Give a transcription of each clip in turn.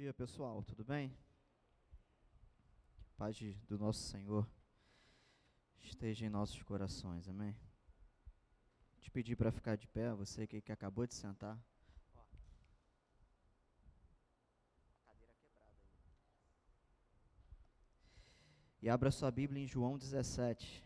dia, pessoal. Tudo bem? Paz de, do nosso Senhor esteja em nossos corações. Amém? Te pedir para ficar de pé, você que, que acabou de sentar. E abra sua Bíblia em João 17.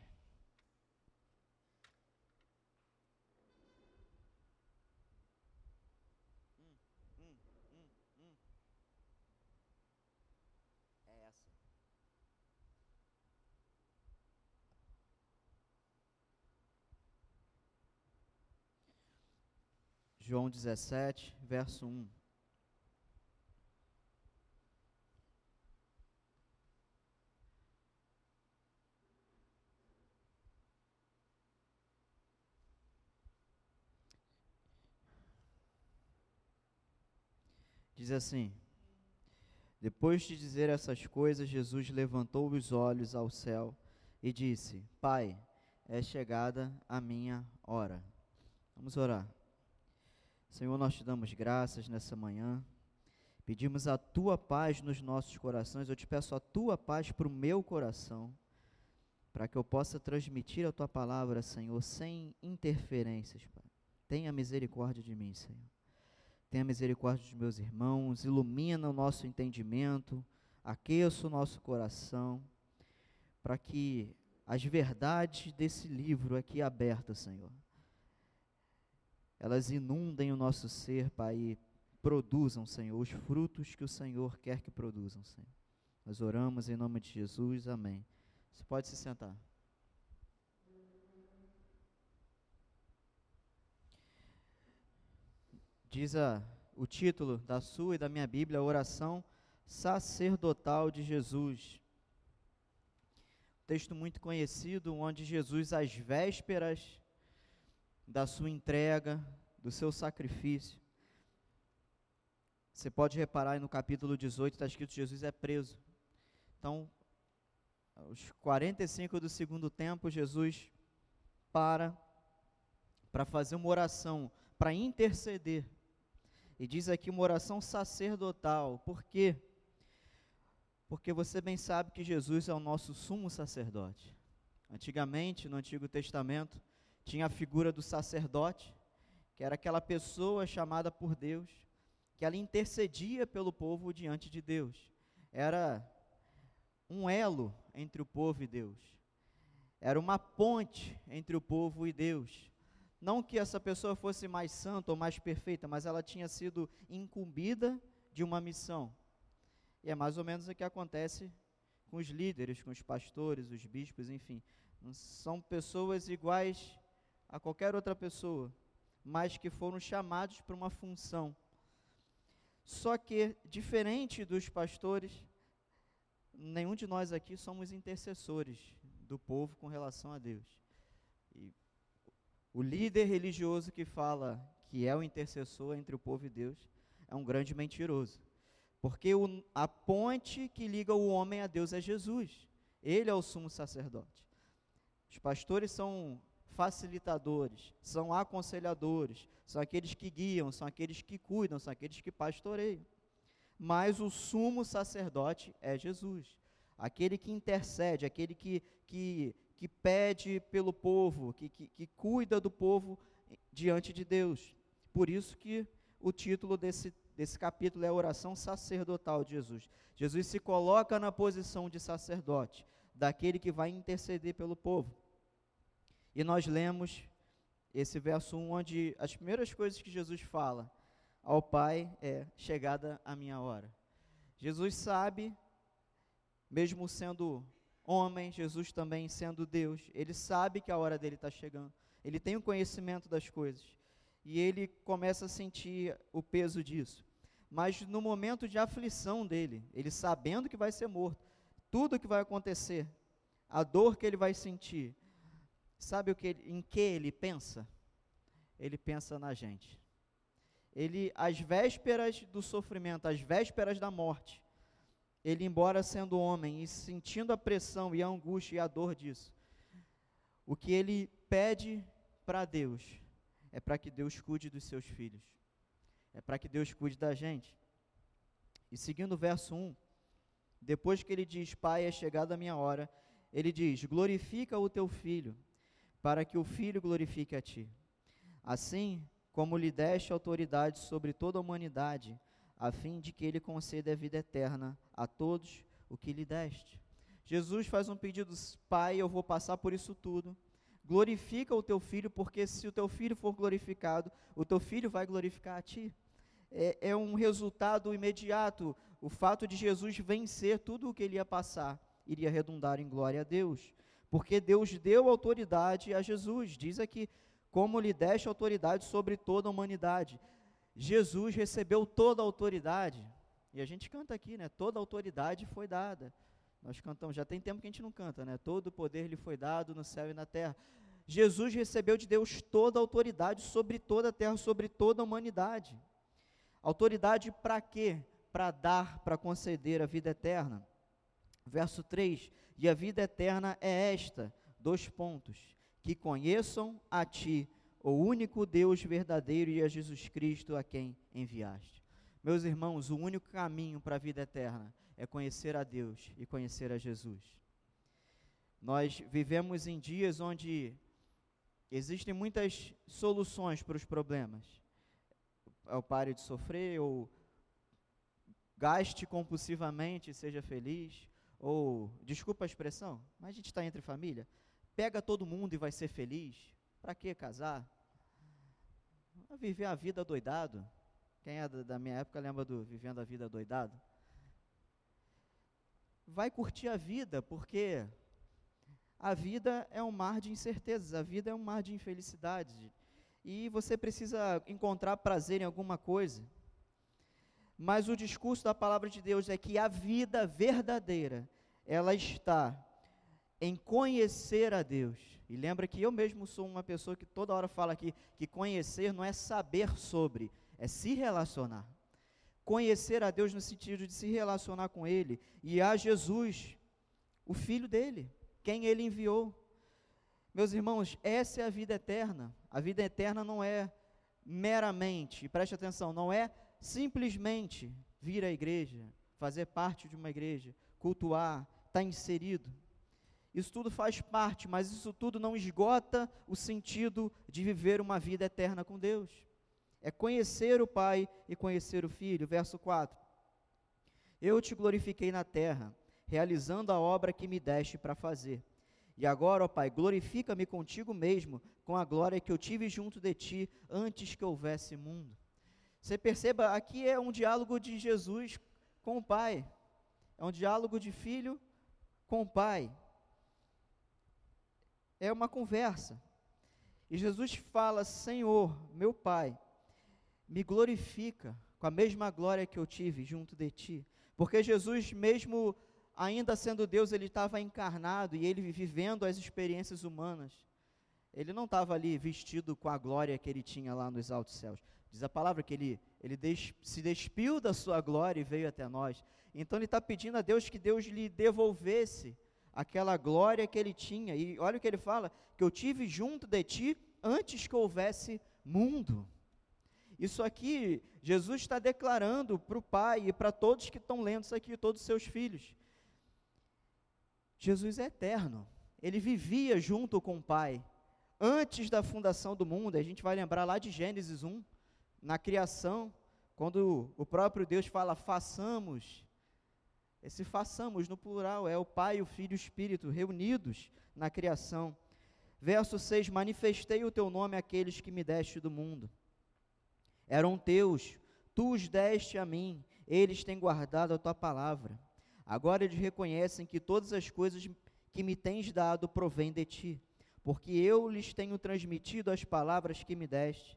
João 17, verso 1. Diz assim: Depois de dizer essas coisas, Jesus levantou os olhos ao céu e disse: Pai, é chegada a minha hora. Vamos orar. Senhor, nós te damos graças nessa manhã. Pedimos a tua paz nos nossos corações. Eu te peço a tua paz para o meu coração, para que eu possa transmitir a tua palavra, Senhor, sem interferências, Pai. Tenha misericórdia de mim, Senhor. Tenha misericórdia dos meus irmãos, ilumina o nosso entendimento, aqueça o nosso coração, para que as verdades desse livro aqui aberto, Senhor, elas inundem o nosso ser, Pai, e produzam, Senhor, os frutos que o Senhor quer que produzam, Senhor. Nós oramos em nome de Jesus, amém. Você pode se sentar. Diz a, o título da sua e da minha Bíblia, Oração Sacerdotal de Jesus. Texto muito conhecido, onde Jesus, às vésperas da sua entrega, do seu sacrifício. Você pode reparar no capítulo 18, está escrito: Jesus é preso. Então, aos 45 do segundo tempo, Jesus para para fazer uma oração, para interceder. E diz aqui uma oração sacerdotal. Por quê? Porque você bem sabe que Jesus é o nosso sumo sacerdote. Antigamente, no Antigo Testamento, tinha a figura do sacerdote, que era aquela pessoa chamada por Deus, que ela intercedia pelo povo diante de Deus. Era um elo entre o povo e Deus. Era uma ponte entre o povo e Deus. Não que essa pessoa fosse mais santa ou mais perfeita, mas ela tinha sido incumbida de uma missão. E é mais ou menos o que acontece com os líderes, com os pastores, os bispos, enfim. São pessoas iguais a qualquer outra pessoa, mas que foram chamados para uma função. Só que, diferente dos pastores, nenhum de nós aqui somos intercessores do povo com relação a Deus. E o líder religioso que fala que é o intercessor entre o povo e Deus é um grande mentiroso. Porque o, a ponte que liga o homem a Deus é Jesus. Ele é o sumo sacerdote. Os pastores são facilitadores, são aconselhadores, são aqueles que guiam, são aqueles que cuidam, são aqueles que pastoreiam. Mas o sumo sacerdote é Jesus, aquele que intercede, aquele que, que, que pede pelo povo, que, que, que cuida do povo diante de Deus. Por isso que o título desse, desse capítulo é a oração sacerdotal de Jesus. Jesus se coloca na posição de sacerdote, daquele que vai interceder pelo povo. E nós lemos esse verso 1, onde as primeiras coisas que Jesus fala ao Pai é: chegada a minha hora. Jesus sabe, mesmo sendo homem, Jesus também sendo Deus, ele sabe que a hora dele está chegando. Ele tem o conhecimento das coisas. E ele começa a sentir o peso disso. Mas no momento de aflição dele, ele sabendo que vai ser morto, tudo que vai acontecer, a dor que ele vai sentir, Sabe o que ele, em que ele pensa? Ele pensa na gente. Ele, às vésperas do sofrimento, às vésperas da morte, ele, embora sendo homem e sentindo a pressão e a angústia e a dor disso, o que ele pede para Deus é para que Deus cuide dos seus filhos, é para que Deus cuide da gente. E seguindo o verso 1, depois que ele diz: Pai, é chegada a minha hora, ele diz: Glorifica o teu filho, para que o filho glorifique a ti. Assim como lhe deste autoridade sobre toda a humanidade, a fim de que ele conceda a vida eterna a todos o que lhe deste. Jesus faz um pedido: Pai, eu vou passar por isso tudo. Glorifica o teu filho, porque se o teu filho for glorificado, o teu filho vai glorificar a ti. É, é um resultado imediato. O fato de Jesus vencer tudo o que ele ia passar iria redundar em glória a Deus. Porque Deus deu autoridade a Jesus. Diz aqui: como lhe deste autoridade sobre toda a humanidade. Jesus recebeu toda a autoridade. E a gente canta aqui, né? Toda a autoridade foi dada. Nós cantamos, já tem tempo que a gente não canta, né? Todo o poder lhe foi dado no céu e na terra. Jesus recebeu de Deus toda a autoridade sobre toda a terra, sobre toda a humanidade. Autoridade para quê? Para dar, para conceder a vida eterna. Verso 3: E a vida eterna é esta: dois pontos. Que conheçam a Ti, o único Deus verdadeiro, e a Jesus Cristo a quem enviaste. Meus irmãos, o único caminho para a vida eterna é conhecer a Deus e conhecer a Jesus. Nós vivemos em dias onde existem muitas soluções para os problemas. É o pare de sofrer, ou gaste compulsivamente e seja feliz, ou, desculpa a expressão, mas a gente está entre família, pega todo mundo e vai ser feliz. Para que casar? Viver a vida doidado. Quem é da minha época lembra do Vivendo a Vida Doidado? vai curtir a vida, porque a vida é um mar de incertezas, a vida é um mar de infelicidades. E você precisa encontrar prazer em alguma coisa. Mas o discurso da palavra de Deus é que a vida verdadeira, ela está em conhecer a Deus. E lembra que eu mesmo sou uma pessoa que toda hora fala aqui que conhecer não é saber sobre, é se relacionar conhecer a Deus no sentido de se relacionar com Ele e a Jesus, o Filho dele, quem Ele enviou. Meus irmãos, essa é a vida eterna. A vida eterna não é meramente, preste atenção, não é simplesmente vir à igreja, fazer parte de uma igreja, cultuar, estar tá inserido. Isso tudo faz parte, mas isso tudo não esgota o sentido de viver uma vida eterna com Deus é conhecer o Pai e conhecer o Filho. Verso 4. Eu te glorifiquei na terra, realizando a obra que me deste para fazer. E agora, ó Pai, glorifica-me contigo mesmo, com a glória que eu tive junto de ti antes que houvesse mundo. Você perceba, aqui é um diálogo de Jesus com o Pai. É um diálogo de filho com o Pai. É uma conversa. E Jesus fala: Senhor, meu Pai, me glorifica com a mesma glória que eu tive junto de ti. Porque Jesus, mesmo ainda sendo Deus, ele estava encarnado e ele vivendo as experiências humanas. Ele não estava ali vestido com a glória que ele tinha lá nos altos céus. Diz a palavra que ele, ele des, se despiu da sua glória e veio até nós. Então ele está pedindo a Deus que Deus lhe devolvesse aquela glória que ele tinha. E olha o que ele fala: que eu tive junto de ti antes que houvesse mundo. Isso aqui, Jesus está declarando para o Pai e para todos que estão lendo isso aqui, todos os seus filhos. Jesus é eterno. Ele vivia junto com o Pai. Antes da fundação do mundo, a gente vai lembrar lá de Gênesis 1, na criação, quando o próprio Deus fala, façamos. Esse façamos no plural é o Pai, o Filho e o Espírito reunidos na criação. Verso 6: Manifestei o teu nome àqueles que me deste do mundo eram teus, tu os deste a mim, eles têm guardado a tua palavra. Agora eles reconhecem que todas as coisas que me tens dado provêm de ti, porque eu lhes tenho transmitido as palavras que me deste,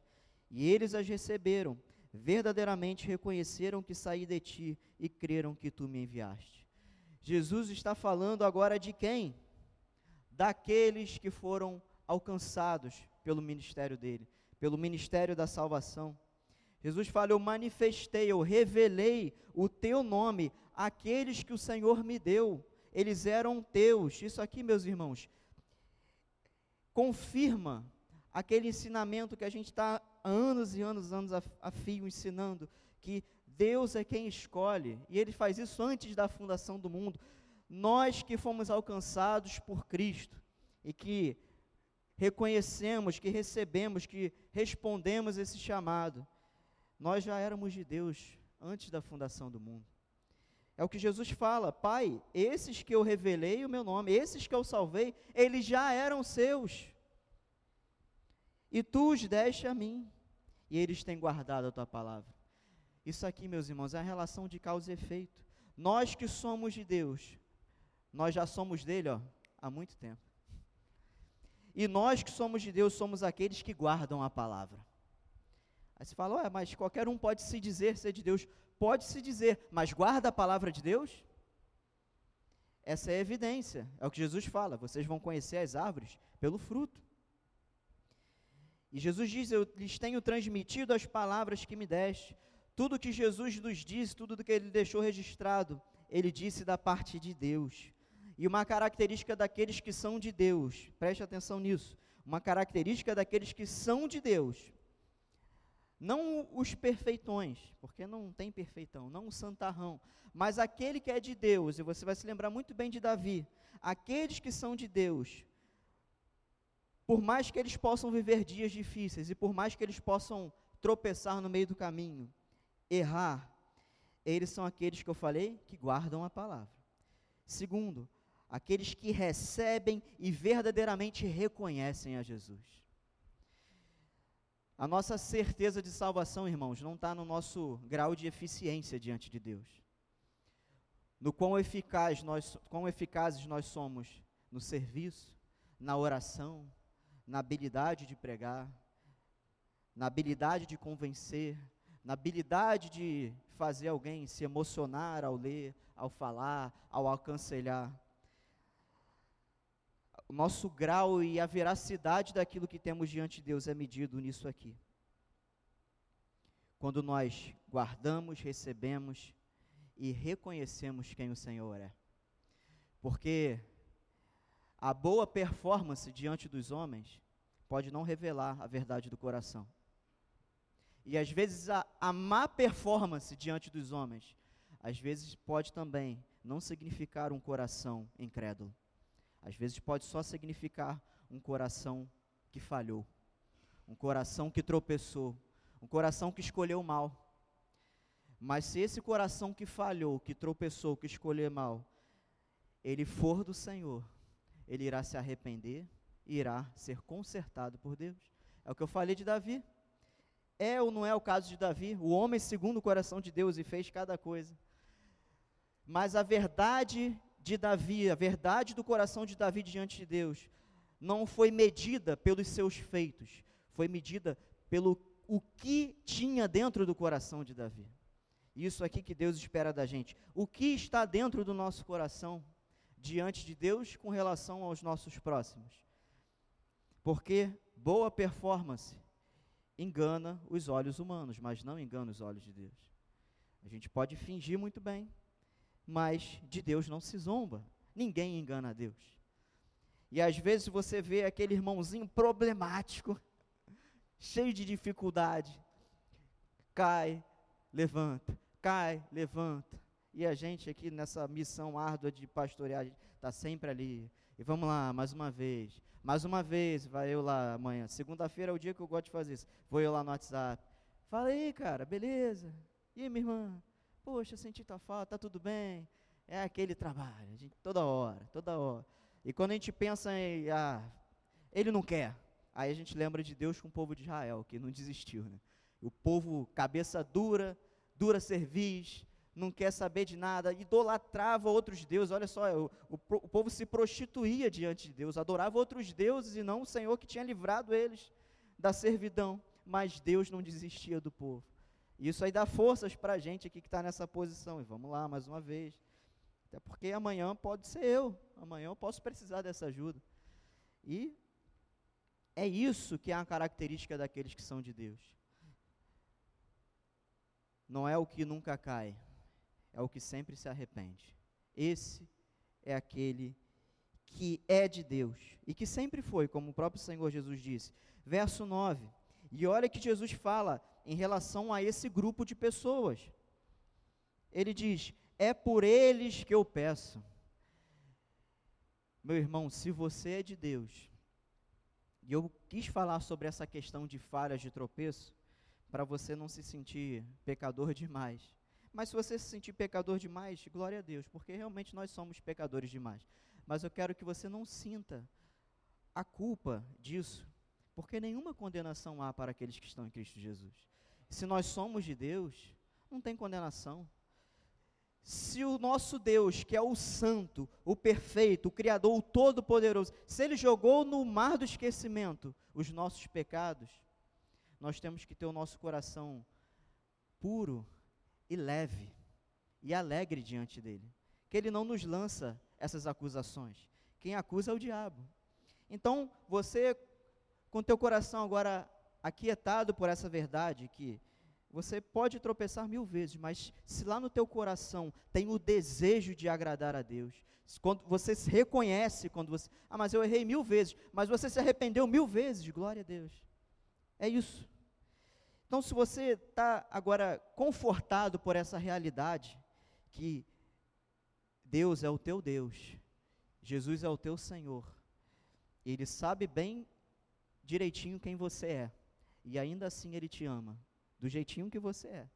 e eles as receberam, verdadeiramente reconheceram que saí de ti e creram que tu me enviaste. Jesus está falando agora de quem? Daqueles que foram alcançados pelo ministério dele, pelo ministério da salvação. Jesus fala: Eu manifestei, eu revelei o teu nome àqueles que o Senhor me deu. Eles eram teus. Isso aqui, meus irmãos, confirma aquele ensinamento que a gente está anos e anos, anos a, a fio ensinando, que Deus é quem escolhe, e Ele faz isso antes da fundação do mundo. Nós que fomos alcançados por Cristo e que reconhecemos, que recebemos, que respondemos esse chamado, nós já éramos de Deus antes da fundação do mundo. É o que Jesus fala, Pai, esses que eu revelei o meu nome, esses que eu salvei, eles já eram seus. E tu os deste a mim, e eles têm guardado a tua palavra. Isso aqui, meus irmãos, é a relação de causa e efeito. Nós que somos de Deus, nós já somos dele ó, há muito tempo. E nós que somos de Deus somos aqueles que guardam a palavra. Aí você fala, ué, mas qualquer um pode se dizer ser de Deus. Pode se dizer, mas guarda a palavra de Deus? Essa é a evidência, é o que Jesus fala: vocês vão conhecer as árvores pelo fruto. E Jesus diz: Eu lhes tenho transmitido as palavras que me deste. Tudo que Jesus nos disse, tudo que ele deixou registrado, ele disse da parte de Deus. E uma característica daqueles que são de Deus, preste atenção nisso. Uma característica daqueles que são de Deus não os perfeitões, porque não tem perfeitão, não o santarrão, mas aquele que é de Deus, e você vai se lembrar muito bem de Davi, aqueles que são de Deus, por mais que eles possam viver dias difíceis e por mais que eles possam tropeçar no meio do caminho, errar, eles são aqueles que eu falei que guardam a palavra. Segundo, aqueles que recebem e verdadeiramente reconhecem a Jesus. A nossa certeza de salvação, irmãos, não está no nosso grau de eficiência diante de Deus. No quão, eficaz nós, quão eficazes nós somos no serviço, na oração, na habilidade de pregar, na habilidade de convencer, na habilidade de fazer alguém se emocionar ao ler, ao falar, ao aconselhar o nosso grau e a veracidade daquilo que temos diante de Deus é medido nisso aqui. Quando nós guardamos, recebemos e reconhecemos quem o Senhor é. Porque a boa performance diante dos homens pode não revelar a verdade do coração. E às vezes a, a má performance diante dos homens, às vezes pode também não significar um coração incrédulo. Às vezes pode só significar um coração que falhou, um coração que tropeçou, um coração que escolheu mal. Mas se esse coração que falhou, que tropeçou, que escolheu mal, ele for do Senhor, ele irá se arrepender e irá ser consertado por Deus. É o que eu falei de Davi. É ou não é o caso de Davi? O homem segundo o coração de Deus e fez cada coisa. Mas a verdade de Davi, a verdade do coração de Davi diante de Deus, não foi medida pelos seus feitos, foi medida pelo o que tinha dentro do coração de Davi. Isso aqui que Deus espera da gente. O que está dentro do nosso coração diante de Deus com relação aos nossos próximos? Porque boa performance engana os olhos humanos, mas não engana os olhos de Deus. A gente pode fingir muito bem, mas de Deus não se zomba. Ninguém engana a Deus. E às vezes você vê aquele irmãozinho problemático, cheio de dificuldade, cai, levanta, cai, levanta. E a gente aqui nessa missão árdua de pastorear, está sempre ali. E vamos lá, mais uma vez. Mais uma vez, vai eu lá amanhã. Segunda-feira é o dia que eu gosto de fazer isso. Vou eu lá no WhatsApp. Fala aí, cara, beleza? E aí, minha irmã? Poxa, senti tua falta, tá tudo bem? É aquele trabalho, gente, toda hora, toda hora. E quando a gente pensa em, ah, ele não quer, aí a gente lembra de Deus com o povo de Israel, que não desistiu, né? O povo, cabeça dura, dura cerviz, não quer saber de nada, idolatrava outros deuses. Olha só, o, o, o, povo se prostituía diante de Deus, adorava outros deuses e não o Senhor que tinha livrado eles da servidão. Mas Deus não desistia do povo. Isso aí dá forças para a gente aqui que está nessa posição. E vamos lá, mais uma vez. Até porque amanhã pode ser eu. Amanhã eu posso precisar dessa ajuda. E é isso que é a característica daqueles que são de Deus. Não é o que nunca cai, é o que sempre se arrepende. Esse é aquele que é de Deus e que sempre foi, como o próprio Senhor Jesus disse. Verso 9. E olha que Jesus fala em relação a esse grupo de pessoas. Ele diz: É por eles que eu peço. Meu irmão, se você é de Deus, e eu quis falar sobre essa questão de falhas de tropeço, para você não se sentir pecador demais. Mas se você se sentir pecador demais, glória a Deus, porque realmente nós somos pecadores demais. Mas eu quero que você não sinta a culpa disso, porque nenhuma condenação há para aqueles que estão em Cristo Jesus. Se nós somos de Deus, não tem condenação. Se o nosso Deus, que é o santo, o perfeito, o criador, o todo-poderoso, se ele jogou no mar do esquecimento os nossos pecados, nós temos que ter o nosso coração puro e leve e alegre diante dele. Que ele não nos lança essas acusações. Quem acusa é o diabo. Então, você, com teu coração agora aquietado por essa verdade, que você pode tropeçar mil vezes, mas se lá no teu coração tem o desejo de agradar a Deus, quando você se reconhece, quando você, ah, mas eu errei mil vezes, mas você se arrependeu mil vezes, glória a Deus. É isso. Então, se você está agora confortado por essa realidade, que Deus é o teu Deus, Jesus é o teu Senhor, Ele sabe bem direitinho quem você é, e ainda assim Ele te ama, do jeitinho que você é.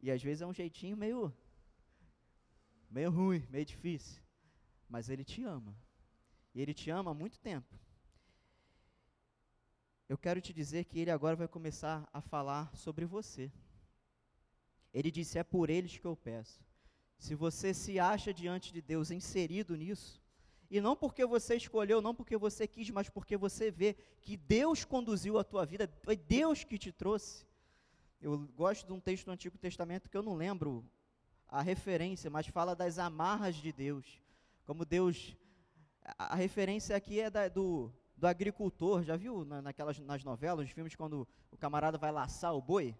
E às vezes é um jeitinho meio, meio ruim, meio difícil, mas Ele te ama, e Ele te ama há muito tempo eu quero te dizer que ele agora vai começar a falar sobre você. Ele disse: É por eles que eu peço. Se você se acha diante de Deus inserido nisso, e não porque você escolheu, não porque você quis, mas porque você vê que Deus conduziu a tua vida, foi Deus que te trouxe. Eu gosto de um texto do Antigo Testamento que eu não lembro a referência, mas fala das amarras de Deus. Como Deus. A, referência aqui é da, do, do agricultor, já viu na, naquelas, nas novelas, nos filmes, quando o camarada vai laçar o boi?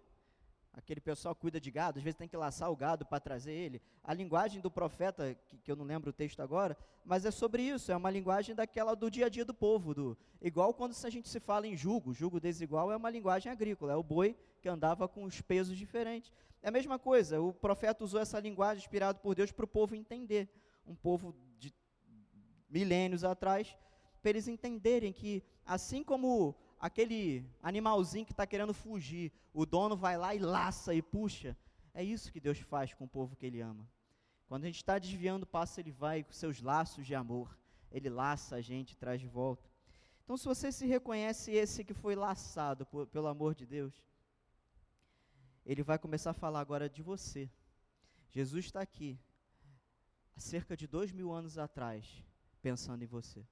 Aquele pessoal cuida de gado, às vezes tem que laçar o gado para trazer ele. A linguagem do profeta, que, que, eu não lembro o texto agora, mas é sobre isso, é uma linguagem daquela do dia a dia do povo. Do, igual quando a gente se fala em jugo, jugo desigual é uma linguagem agrícola, é o boi que andava com os pesos diferentes. É a mesma coisa, o profeta usou essa linguagem inspirada por Deus para o povo entender. Um povo de milênios atrás para eles entenderem que, assim como aquele animalzinho que está querendo fugir, o dono vai lá e laça e puxa, é isso que Deus faz com o povo que Ele ama. Quando a gente está desviando o passo, Ele vai com seus laços de amor, Ele laça a gente e traz de volta. Então, se você se reconhece esse que foi laçado por, pelo amor de Deus, Ele vai começar a falar agora de você. Jesus está aqui, há cerca de dois mil anos atrás, pensando em você.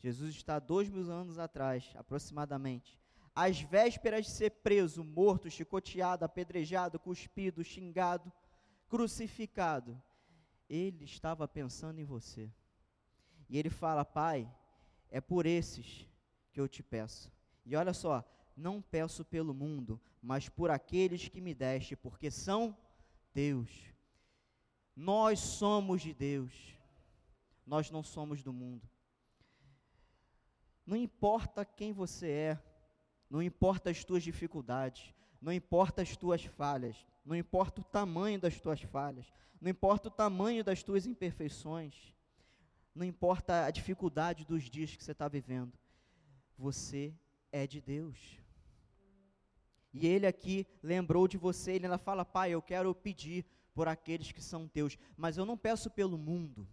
Jesus está dois mil anos atrás, aproximadamente, às vésperas de ser preso, morto, chicoteado, apedrejado, cuspido, xingado, crucificado. Ele estava pensando em você. E ele fala: Pai, é por esses que eu te peço. E olha só, não peço pelo mundo, mas por aqueles que me deste, porque são Deus. Nós somos de Deus. Nós não somos do mundo. Não importa quem você é, não importa as tuas dificuldades, não importa as tuas falhas, não importa o tamanho das tuas falhas, não importa o tamanho das tuas imperfeições, não importa a dificuldade dos dias que você está vivendo, você é de Deus. E ele aqui lembrou de você, ele ainda fala: Pai, eu quero pedir por aqueles que são teus, mas eu não peço pelo mundo.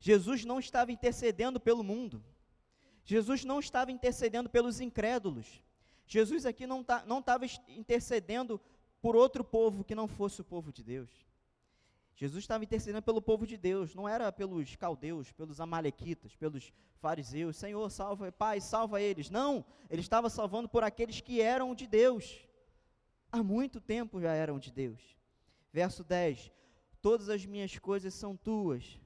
Jesus não estava intercedendo pelo mundo. Jesus não estava intercedendo pelos incrédulos. Jesus aqui não tá, estava intercedendo por outro povo que não fosse o povo de Deus. Jesus estava intercedendo pelo povo de Deus, não era pelos caldeus, pelos amalequitas, pelos fariseus. Senhor, salva, Pai, salva eles. Não, ele estava salvando por aqueles que eram de Deus. Há muito tempo já eram de Deus. Verso 10: Todas as minhas coisas são tuas,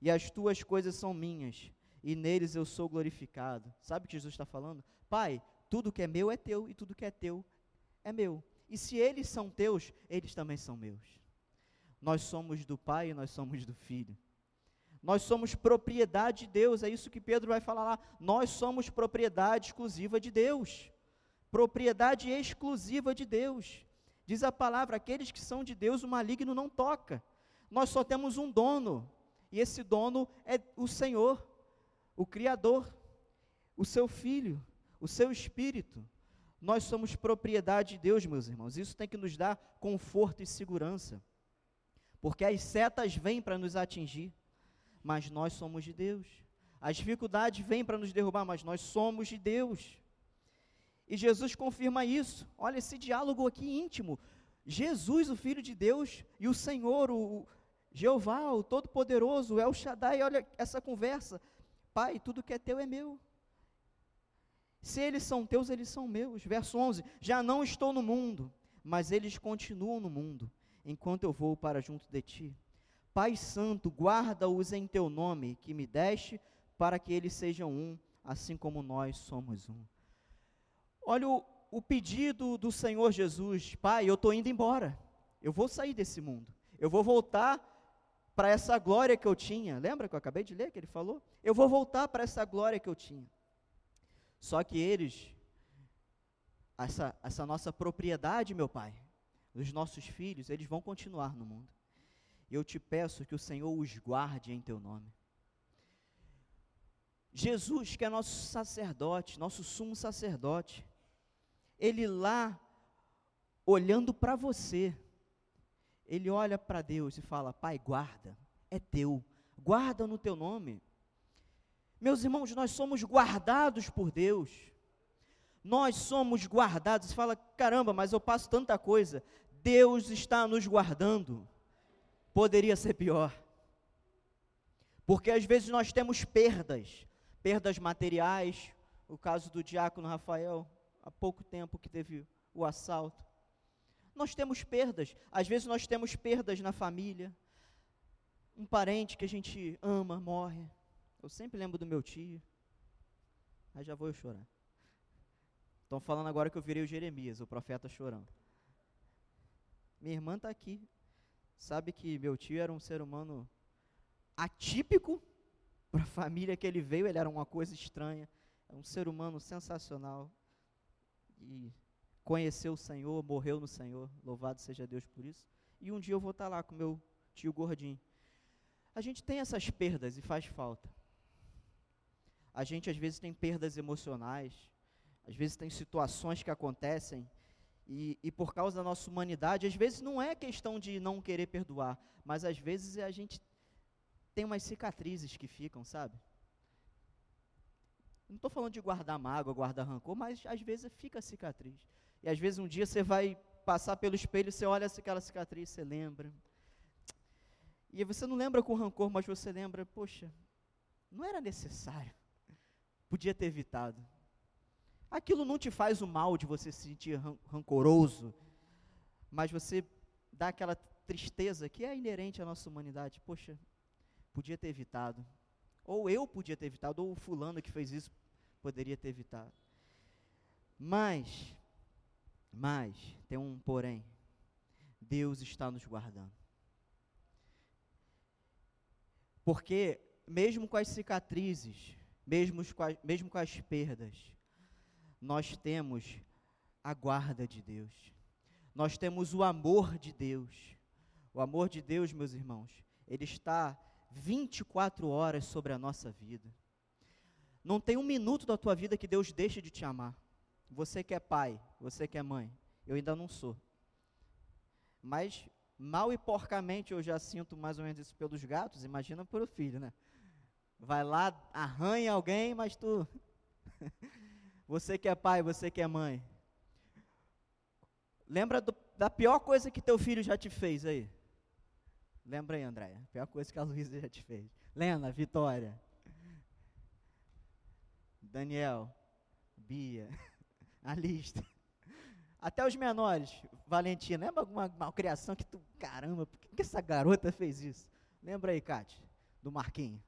e as tuas coisas são minhas e neles eu sou glorificado. Sabe o que Jesus está falando? Pai, tudo que é meu é teu e tudo que é teu é meu. E se eles são teus, eles também são meus. Nós somos do Pai e nós somos do Filho. Nós somos propriedade de Deus, é isso que Pedro vai falar lá. Nós somos propriedade exclusiva de Deus. Propriedade exclusiva de Deus. Diz a palavra: aqueles que são de Deus, o maligno não toca. Nós só temos um dono, e esse dono é o Senhor, o Criador, o seu Filho, o seu Espírito. Nós somos propriedade de Deus, meus irmãos. Isso tem que nos dar conforto e segurança. Porque as setas vêm para nos atingir, mas nós somos de Deus. As dificuldades vêm para nos derrubar, mas nós somos de Deus. E Jesus confirma isso. Olha esse diálogo aqui íntimo. Jesus, o Filho de Deus, e o Senhor, o Jeová, o Todo-Poderoso, o El Shaddai, olha essa conversa. Pai, tudo que é teu é meu. Se eles são teus, eles são meus. Verso 11: Já não estou no mundo, mas eles continuam no mundo, enquanto eu vou para junto de ti. Pai Santo, guarda-os em teu nome, que me deste, para que eles sejam um, assim como nós somos um. Olha o, o pedido do Senhor Jesus: Pai, eu estou indo embora, eu vou sair desse mundo, eu vou voltar para essa glória que eu tinha. Lembra que eu acabei de ler que ele falou? Eu vou voltar para essa glória que eu tinha. Só que eles, essa, essa nossa propriedade, meu Pai, os nossos filhos, eles vão continuar no mundo. Eu te peço que o Senhor os guarde em teu nome. Jesus, que é nosso sacerdote, nosso sumo sacerdote, ele lá, olhando para você, ele olha para Deus e fala: Pai, guarda, é teu, guarda no teu nome. Meus irmãos, nós somos guardados por Deus. Nós somos guardados. Você fala, caramba, mas eu passo tanta coisa. Deus está nos guardando. Poderia ser pior. Porque às vezes nós temos perdas, perdas materiais. O caso do diácono Rafael, há pouco tempo que teve o assalto. Nós temos perdas, às vezes nós temos perdas na família. Um parente que a gente ama morre. Eu sempre lembro do meu tio. Aí já vou eu chorar. Estão falando agora que eu virei o Jeremias, o profeta chorando. Minha irmã está aqui. Sabe que meu tio era um ser humano atípico para a família que ele veio, ele era uma coisa estranha. É um ser humano sensacional e conheceu o Senhor, morreu no Senhor, louvado seja Deus por isso. E um dia eu vou estar lá com meu tio gordinho. A gente tem essas perdas e faz falta. A gente às vezes tem perdas emocionais, às vezes tem situações que acontecem e, e, por causa da nossa humanidade, às vezes não é questão de não querer perdoar, mas às vezes a gente tem umas cicatrizes que ficam, sabe? Não estou falando de guardar mágoa, guardar rancor, mas às vezes fica cicatriz. E às vezes um dia você vai passar pelo espelho, você olha aquela cicatriz, você lembra. E você não lembra com rancor, mas você lembra, poxa, não era necessário. Podia ter evitado. Aquilo não te faz o mal de você se sentir rancoroso, mas você dá aquela tristeza que é inerente à nossa humanidade. Poxa, podia ter evitado. Ou eu podia ter evitado, ou o fulano que fez isso poderia ter evitado. Mas, mas, tem um porém. Deus está nos guardando. Porque, mesmo com as cicatrizes, mesmo com, as, mesmo com as perdas, nós temos a guarda de Deus. Nós temos o amor de Deus. O amor de Deus, meus irmãos, ele está 24 horas sobre a nossa vida. Não tem um minuto da tua vida que Deus deixe de te amar. Você que é pai, você que é mãe, eu ainda não sou. Mas mal e porcamente eu já sinto mais ou menos isso pelos gatos, imagina por o filho, né? Vai lá, arranha alguém, mas tu Você que é pai, você que é mãe. Lembra do, da pior coisa que teu filho já te fez aí? Lembra aí, Andréia. A pior coisa que a Luísa já te fez. Lena, Vitória. Daniel, Bia, a lista. Até os menores, Valentina, lembra alguma malcriação que tu, caramba, por que, que essa garota fez isso? Lembra aí, Kátia, do Marquinho.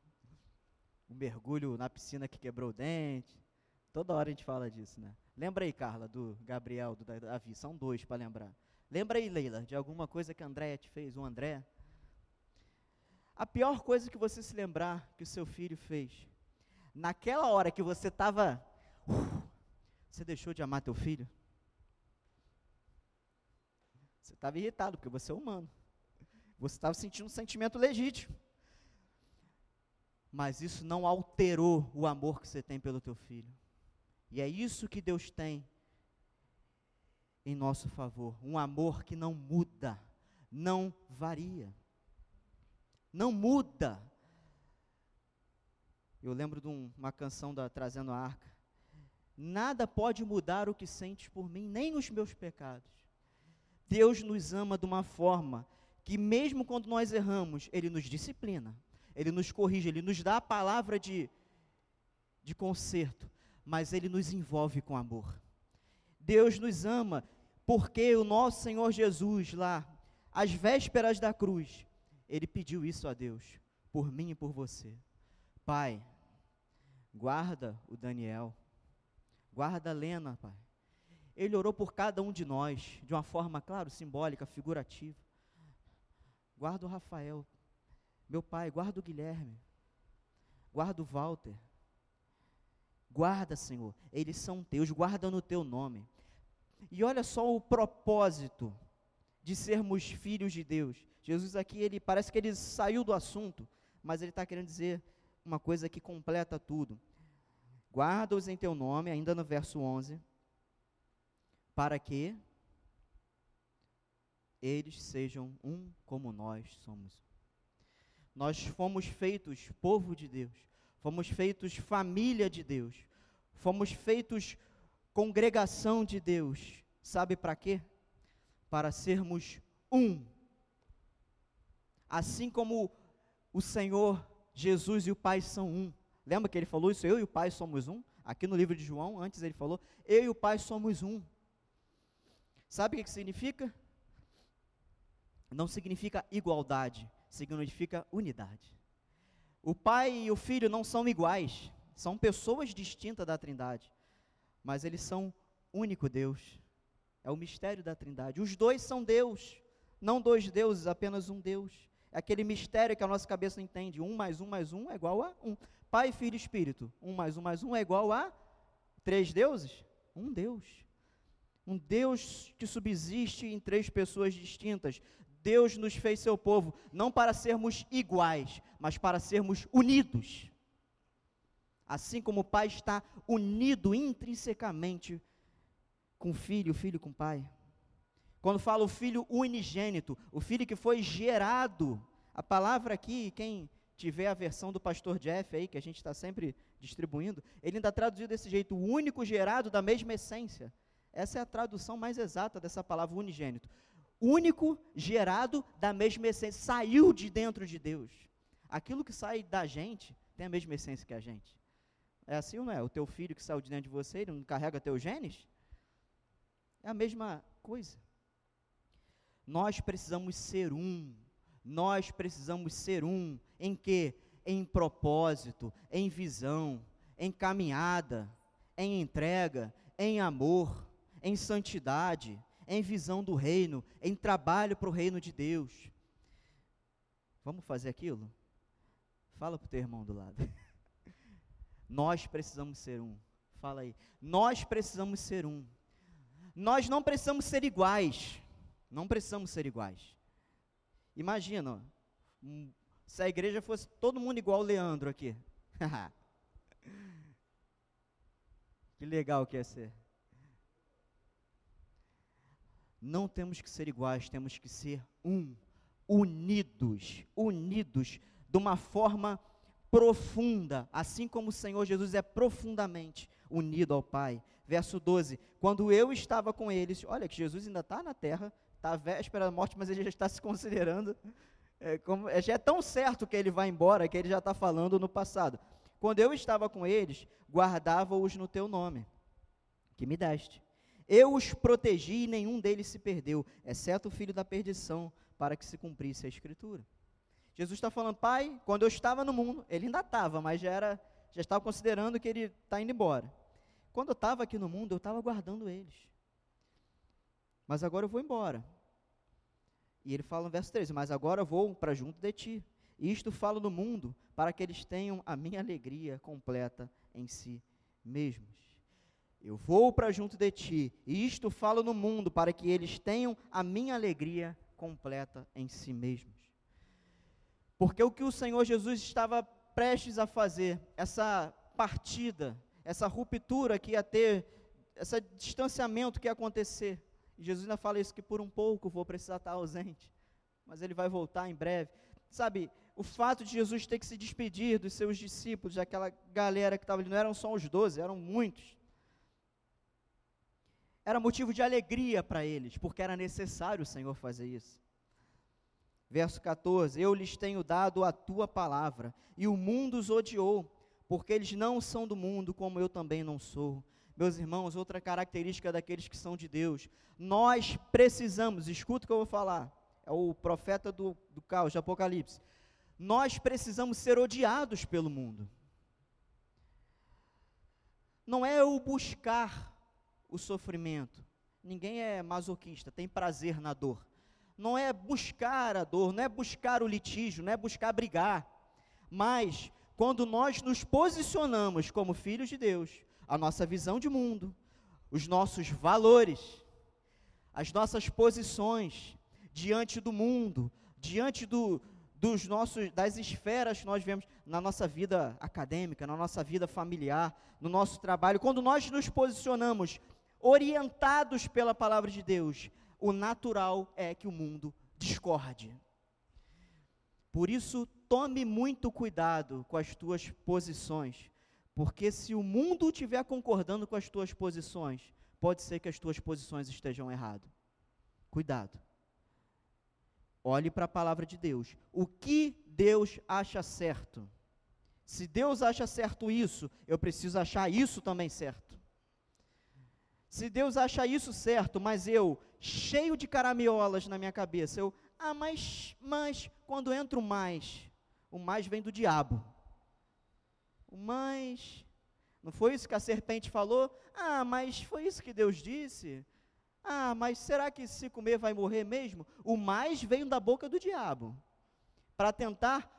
O mergulho na piscina que quebrou o dente. Toda hora a gente fala disso, né? Lembra aí, Carla, do Gabriel, do Davi, são dois para lembrar. Lembra aí, Leila, de alguma coisa que a Andréia te fez, o André? A pior coisa que você se lembrar que o seu filho fez, naquela hora que você estava, uh, você deixou de amar teu filho? estava irritado, porque você é humano. Você estava sentindo um sentimento legítimo. Mas isso não alterou o amor que você tem pelo teu filho. E é isso que Deus tem em nosso favor. Um amor que não muda, não varia. Não muda. Eu lembro de um, uma canção da Trazendo a Arca. Nada pode mudar o que sentes por mim, nem os meus pecados. Deus nos ama de uma forma que, mesmo quando nós erramos, Ele nos disciplina, Ele nos corrige, Ele nos dá a palavra de, de conserto, mas Ele nos envolve com amor. Deus nos ama porque o nosso Senhor Jesus, lá, às vésperas da cruz, Ele pediu isso a Deus, por mim e por você. Pai, guarda o Daniel, guarda Lena, Pai ele orou por cada um de nós, de uma forma, claro, simbólica, figurativa. Guarda o Rafael, meu pai, guarda o Guilherme, guarda o Walter. Guarda, Senhor, eles são teus, guarda no teu nome. E olha só o propósito de sermos filhos de Deus. Jesus aqui, ele parece que ele saiu do assunto, mas ele está querendo dizer uma coisa que completa tudo. Guarda-os em teu nome, ainda no verso 11 para que eles sejam um como nós somos. Nós fomos feitos povo de Deus, fomos feitos família de Deus, fomos feitos congregação de Deus. Sabe para quê? Para sermos um. Assim como o Senhor Jesus e o Pai são um. Lembra que ele falou isso? Eu e o Pai somos um? Aqui no livro de João, antes ele falou: Eu e o Pai somos um. Sabe o que, significa? Não significa igualdade, significa unidade. O pai e o filho não são iguais, são pessoas distintas da Trindade, mas eles são único Deus. É o mistério da Trindade. Os dois são Deus, não dois deuses, apenas um Deus. É aquele mistério que a nossa cabeça não entende. Um mais um mais um é igual a um. Pai, Filho e Espírito. Um mais um mais um é igual a três deuses? Um Deus um Deus que subsiste em três pessoas distintas. Deus nos fez seu povo, não para sermos iguais, mas para sermos unidos. Assim como o Pai está unido intrinsecamente com o Filho, o Filho com o Pai. Quando fala o Filho unigênito, o Filho que foi gerado, a palavra aqui, quem tiver a versão do pastor Jeff aí, que a gente está sempre distribuindo, ele ainda traduziu desse jeito, o único gerado da mesma essência. Essa é a tradução mais exata dessa palavra unigênito. Único, gerado da mesma essência, saiu de dentro de Deus. Aquilo que sai da gente tem a mesma essência que a gente. É assim ou não é? O teu filho que saiu de dentro de você, ele não carrega teus genes? É a mesma coisa. Nós precisamos ser um. Nós precisamos ser um. Em que? Em propósito, em visão, em caminhada, em entrega, em amor em santidade, em visão do reino, em trabalho para o reino de Deus. Vamos fazer aquilo? Fala para o teu irmão do lado. Nós precisamos ser um. Fala aí. Nós precisamos ser um. Nós não precisamos ser iguais. Não precisamos ser iguais. Imagina, se a igreja fosse todo mundo igual o Leandro aqui. que legal que ia ser. Não temos que ser iguais, temos que ser um, unidos, unidos de uma forma profunda, assim como o Senhor Jesus é profundamente unido ao Pai. Verso 12: Quando eu estava com eles, olha que Jesus ainda está na terra, está véspera da morte, mas ele já está se considerando, é, como, é, já é tão certo que ele vai embora que ele já está falando no passado. Quando eu estava com eles, guardava-os no teu nome, que me deste. Eu os protegi e nenhum deles se perdeu, exceto o filho da perdição, para que se cumprisse a escritura. Jesus está falando, pai, quando eu estava no mundo, ele ainda estava, mas já era, já estava considerando que ele está indo embora. Quando eu estava aqui no mundo, eu estava guardando eles. Mas agora eu vou embora. E ele fala no verso 13: Mas agora vou para junto de ti. E isto falo no mundo, para que eles tenham a minha alegria completa em si mesmos. Eu vou para junto de ti, e isto falo no mundo, para que eles tenham a minha alegria completa em si mesmos. Porque o que o Senhor Jesus estava prestes a fazer, essa partida, essa ruptura que ia ter, esse distanciamento que ia acontecer. E Jesus ainda fala isso que por um pouco vou precisar estar ausente, mas ele vai voltar em breve. Sabe, o fato de Jesus ter que se despedir dos seus discípulos, daquela galera que estava ali, não eram só os doze, eram muitos. Era motivo de alegria para eles, porque era necessário o Senhor fazer isso. Verso 14: Eu lhes tenho dado a tua palavra, e o mundo os odiou, porque eles não são do mundo, como eu também não sou. Meus irmãos, outra característica daqueles que são de Deus, nós precisamos, escuta o que eu vou falar, é o profeta do, do caos, de Apocalipse. Nós precisamos ser odiados pelo mundo. Não é o buscar o sofrimento. Ninguém é masoquista, tem prazer na dor não é buscar a dor, não é buscar o litígio, não é buscar brigar, mas quando nós nos posicionamos como filhos de Deus, a nossa visão de mundo, os nossos valores, as nossas posições diante do mundo, diante do, dos nossos, das esferas que nós vemos na nossa vida acadêmica, na nossa vida familiar, no nosso trabalho, quando nós nos posicionamos orientados pela palavra de Deus, o natural é que o mundo discorde. Por isso, tome muito cuidado com as tuas posições, porque se o mundo estiver concordando com as tuas posições, pode ser que as tuas posições estejam erradas. Cuidado. Olhe para a palavra de Deus. O que Deus acha certo? Se Deus acha certo isso, eu preciso achar isso também certo. Se Deus acha isso certo, mas eu, cheio de caramiolas na minha cabeça, eu, ah, mas, mas, quando entra o mais, o mais vem do diabo. O mais, não foi isso que a serpente falou? Ah, mas foi isso que Deus disse? Ah, mas será que se comer vai morrer mesmo? O mais veio da boca do diabo, para tentar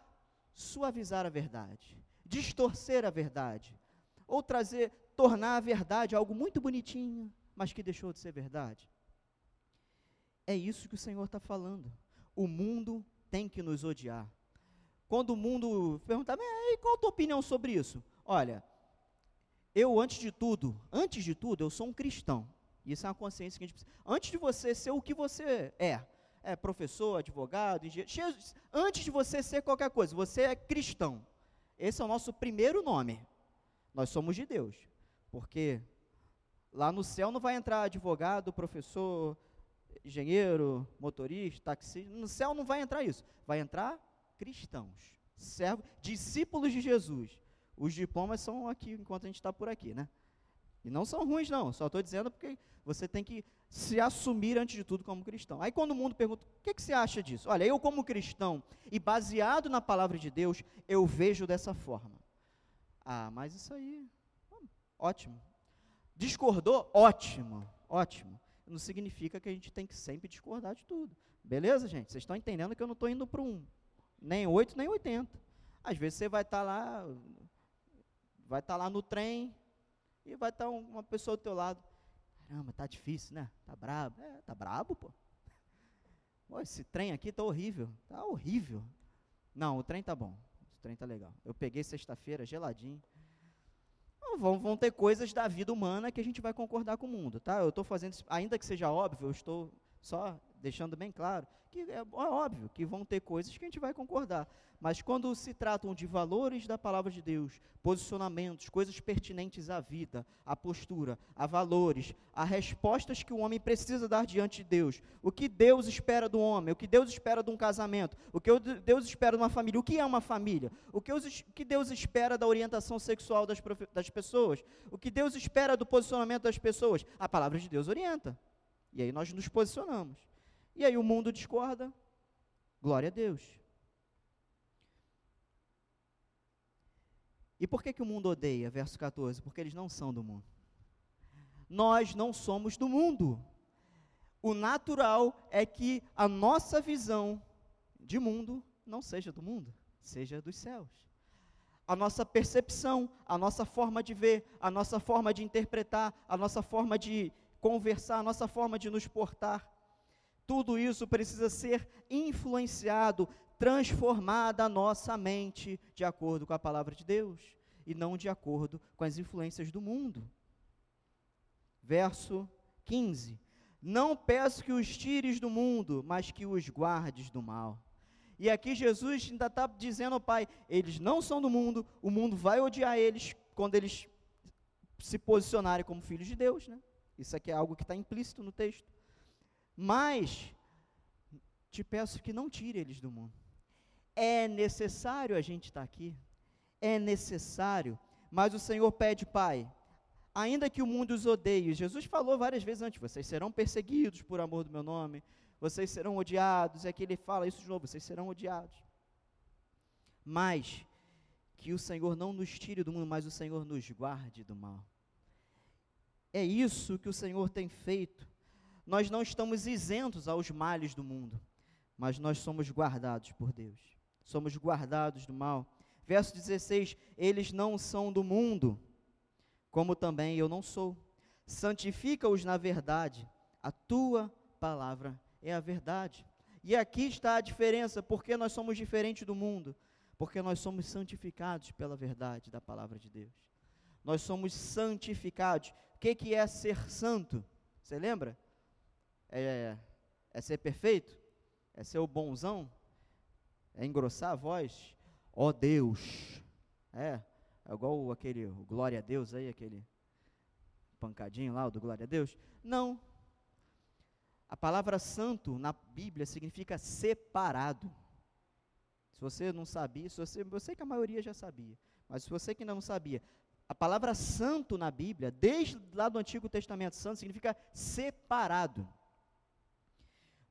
suavizar a verdade, distorcer a verdade, ou trazer tornar a verdade algo muito bonitinho, mas que deixou de ser verdade. É isso que o Senhor está falando. O mundo tem que nos odiar. Quando o mundo perguntava, e qual a tua opinião sobre isso? Olha, eu antes de tudo, antes de tudo, eu sou um cristão. Isso é uma consciência que a gente precisa. Antes de você ser o que você é, é professor, advogado, engenheiro, antes de você ser qualquer coisa, você é cristão. Esse é o nosso primeiro nome. Nós somos de Deus. Porque lá no céu não vai entrar advogado, professor, engenheiro, motorista, taxista. No céu não vai entrar isso. Vai entrar cristãos, servos, discípulos de Jesus. Os diplomas são aqui enquanto a gente está por aqui, né? E não são ruins, não. Só estou dizendo porque você tem que se assumir antes de tudo como cristão. Aí quando o mundo pergunta, o que, que você acha disso? Olha, eu como cristão e baseado na palavra de Deus, eu vejo dessa forma. Ah, mas isso aí Ótimo. Discordou? Ótimo. Ótimo. Não significa que a gente tem que sempre discordar de tudo. Beleza, gente? Vocês estão entendendo que eu não estou indo para um nem 8, nem 80. Às vezes você vai estar tá lá, vai estar tá lá no trem e vai estar tá uma pessoa do teu lado. Caramba, tá difícil, né? Tá brabo. É, tá brabo, pô. pô esse trem aqui tá horrível. Tá horrível. Não, o trem tá bom. O trem tá legal. Eu peguei sexta-feira geladinho vão, vão ter coisas da vida humana que a gente vai concordar com o mundo, tá? Eu estou fazendo, ainda que seja óbvio, eu estou só deixando bem claro que é, é óbvio que vão ter coisas que a gente vai concordar. Mas quando se tratam de valores da palavra de Deus, posicionamentos, coisas pertinentes à vida, à postura, a valores, a respostas que o homem precisa dar diante de Deus, o que Deus espera do homem, o que Deus espera de um casamento, o que Deus espera de uma família, o que é uma família, o que Deus espera da orientação sexual das, das pessoas, o que Deus espera do posicionamento das pessoas, a palavra de Deus orienta. E aí nós nos posicionamos. E aí o mundo discorda. Glória a Deus. E por que, que o mundo odeia? Verso 14: Porque eles não são do mundo. Nós não somos do mundo. O natural é que a nossa visão de mundo não seja do mundo, seja dos céus. a nossa percepção, a nossa forma de ver, a nossa forma de interpretar, a nossa forma de conversar, a nossa forma de nos portar. Tudo isso precisa ser influenciado, transformada a nossa mente de acordo com a palavra de Deus e não de acordo com as influências do mundo. Verso 15: Não peço que os tires do mundo, mas que os guardes do mal. E aqui Jesus ainda está dizendo ao Pai: eles não são do mundo, o mundo vai odiar eles quando eles se posicionarem como filhos de Deus, né? Isso aqui é algo que está implícito no texto. Mas te peço que não tire eles do mundo. É necessário a gente estar aqui, é necessário, mas o Senhor pede, Pai, ainda que o mundo os odeie, Jesus falou várias vezes antes: vocês serão perseguidos por amor do meu nome, vocês serão odiados. É que ele fala isso de novo: vocês serão odiados. Mas que o Senhor não nos tire do mundo, mas o Senhor nos guarde do mal. É isso que o Senhor tem feito. Nós não estamos isentos aos males do mundo, mas nós somos guardados por Deus. Somos guardados do mal. Verso 16: Eles não são do mundo, como também eu não sou. Santifica-os na verdade, a tua palavra é a verdade. E aqui está a diferença, porque nós somos diferentes do mundo, porque nós somos santificados pela verdade da palavra de Deus. Nós somos santificados. O que, que é ser santo? Você lembra? É, é ser perfeito? É ser o bonzão? É engrossar a voz? Ó oh, Deus! É, é igual aquele glória a Deus aí, aquele pancadinho lá, o do glória a Deus? Não, a palavra santo na Bíblia significa separado. Se você não sabia, se você, eu sei que a maioria já sabia, mas se você que ainda não sabia, a palavra santo na Bíblia, desde lá do Antigo Testamento, santo significa separado.